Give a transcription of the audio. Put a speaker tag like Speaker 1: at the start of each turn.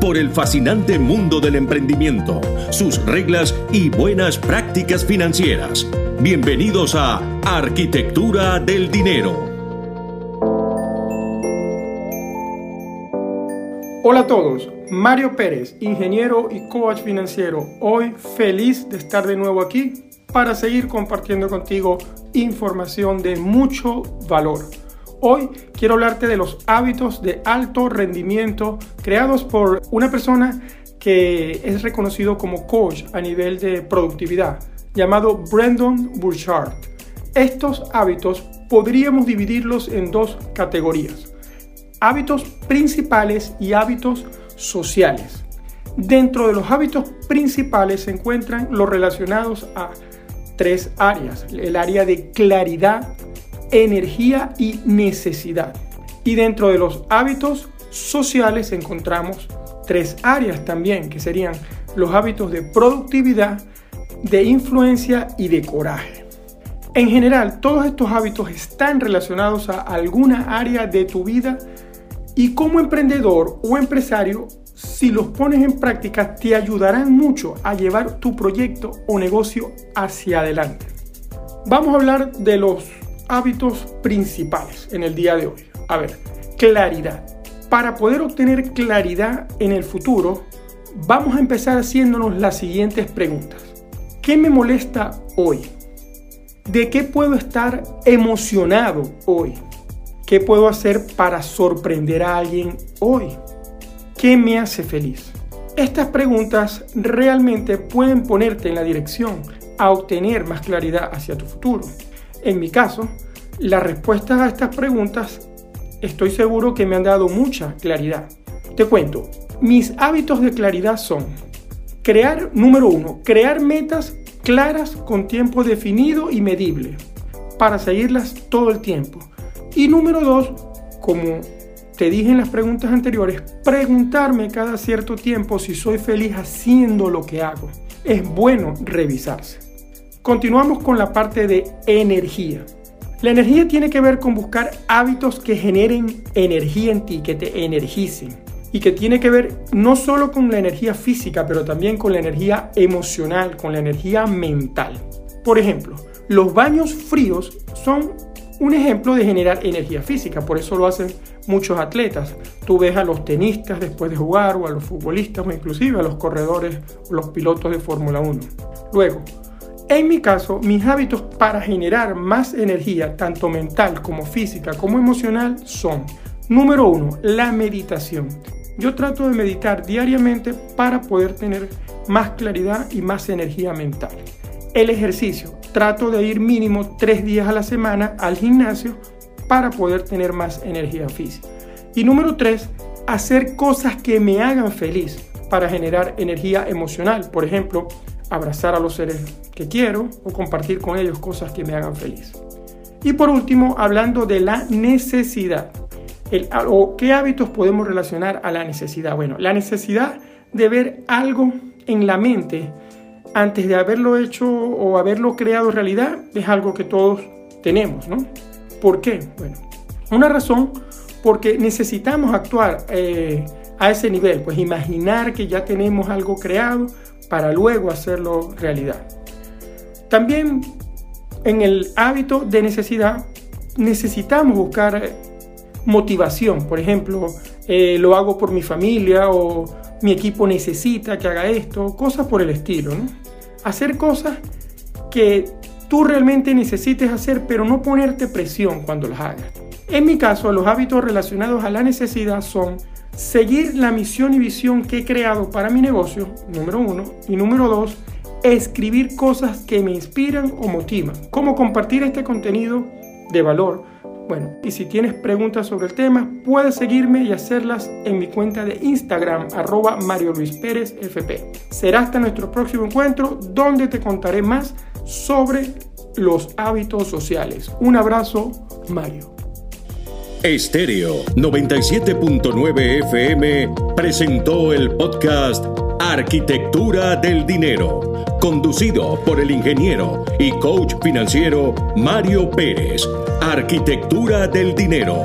Speaker 1: por el fascinante mundo del emprendimiento, sus reglas y buenas prácticas financieras. Bienvenidos a Arquitectura del Dinero.
Speaker 2: Hola a todos, Mario Pérez, ingeniero y coach financiero. Hoy feliz de estar de nuevo aquí para seguir compartiendo contigo información de mucho valor. Hoy quiero hablarte de los hábitos de alto rendimiento creados por una persona que es reconocido como coach a nivel de productividad, llamado Brandon Burchard. Estos hábitos podríamos dividirlos en dos categorías, hábitos principales y hábitos sociales. Dentro de los hábitos principales se encuentran los relacionados a tres áreas, el área de claridad, energía y necesidad. Y dentro de los hábitos sociales encontramos tres áreas también, que serían los hábitos de productividad, de influencia y de coraje. En general, todos estos hábitos están relacionados a alguna área de tu vida y como emprendedor o empresario, si los pones en práctica, te ayudarán mucho a llevar tu proyecto o negocio hacia adelante. Vamos a hablar de los hábitos principales en el día de hoy. A ver, claridad. Para poder obtener claridad en el futuro, vamos a empezar haciéndonos las siguientes preguntas. ¿Qué me molesta hoy? ¿De qué puedo estar emocionado hoy? ¿Qué puedo hacer para sorprender a alguien hoy? ¿Qué me hace feliz? Estas preguntas realmente pueden ponerte en la dirección a obtener más claridad hacia tu futuro. En mi caso, las respuestas a estas preguntas estoy seguro que me han dado mucha claridad. Te cuento, mis hábitos de claridad son crear, número uno, crear metas claras con tiempo definido y medible para seguirlas todo el tiempo. Y número dos, como te dije en las preguntas anteriores, preguntarme cada cierto tiempo si soy feliz haciendo lo que hago. Es bueno revisarse. Continuamos con la parte de energía. La energía tiene que ver con buscar hábitos que generen energía en ti, que te energicen. Y que tiene que ver no solo con la energía física, pero también con la energía emocional, con la energía mental. Por ejemplo, los baños fríos son un ejemplo de generar energía física, por eso lo hacen muchos atletas. Tú ves a los tenistas después de jugar, o a los futbolistas, o inclusive a los corredores o los pilotos de Fórmula 1. Luego, en mi caso, mis hábitos para generar más energía, tanto mental como física como emocional, son, número uno, la meditación. Yo trato de meditar diariamente para poder tener más claridad y más energía mental. El ejercicio, trato de ir mínimo tres días a la semana al gimnasio para poder tener más energía física. Y número tres, hacer cosas que me hagan feliz para generar energía emocional. Por ejemplo, abrazar a los seres que quiero o compartir con ellos cosas que me hagan feliz. Y por último, hablando de la necesidad. El, o qué hábitos podemos relacionar a la necesidad. Bueno, la necesidad de ver algo en la mente antes de haberlo hecho o haberlo creado realidad es algo que todos tenemos, ¿no? ¿Por qué? Bueno, una razón porque necesitamos actuar eh, a ese nivel, pues imaginar que ya tenemos algo creado para luego hacerlo realidad. También en el hábito de necesidad necesitamos buscar motivación. Por ejemplo, eh, lo hago por mi familia o mi equipo necesita que haga esto, cosas por el estilo. Hacer cosas que tú realmente necesites hacer, pero no ponerte presión cuando las hagas. En mi caso, los hábitos relacionados a la necesidad son seguir la misión y visión que he creado para mi negocio, número uno, y número dos, escribir cosas que me inspiran o motivan. Cómo compartir este contenido de valor Bueno, y si tienes preguntas sobre el tema, puedes seguirme y hacerlas en mi cuenta de Instagram, arroba Mario Luis Pérez FP. Será hasta nuestro próximo encuentro donde te contaré más sobre los hábitos sociales. Un abrazo, Mario.
Speaker 1: Estéreo 97.9 FM presentó el podcast Arquitectura del Dinero, conducido por el ingeniero y coach financiero Mario Pérez. Arquitectura del Dinero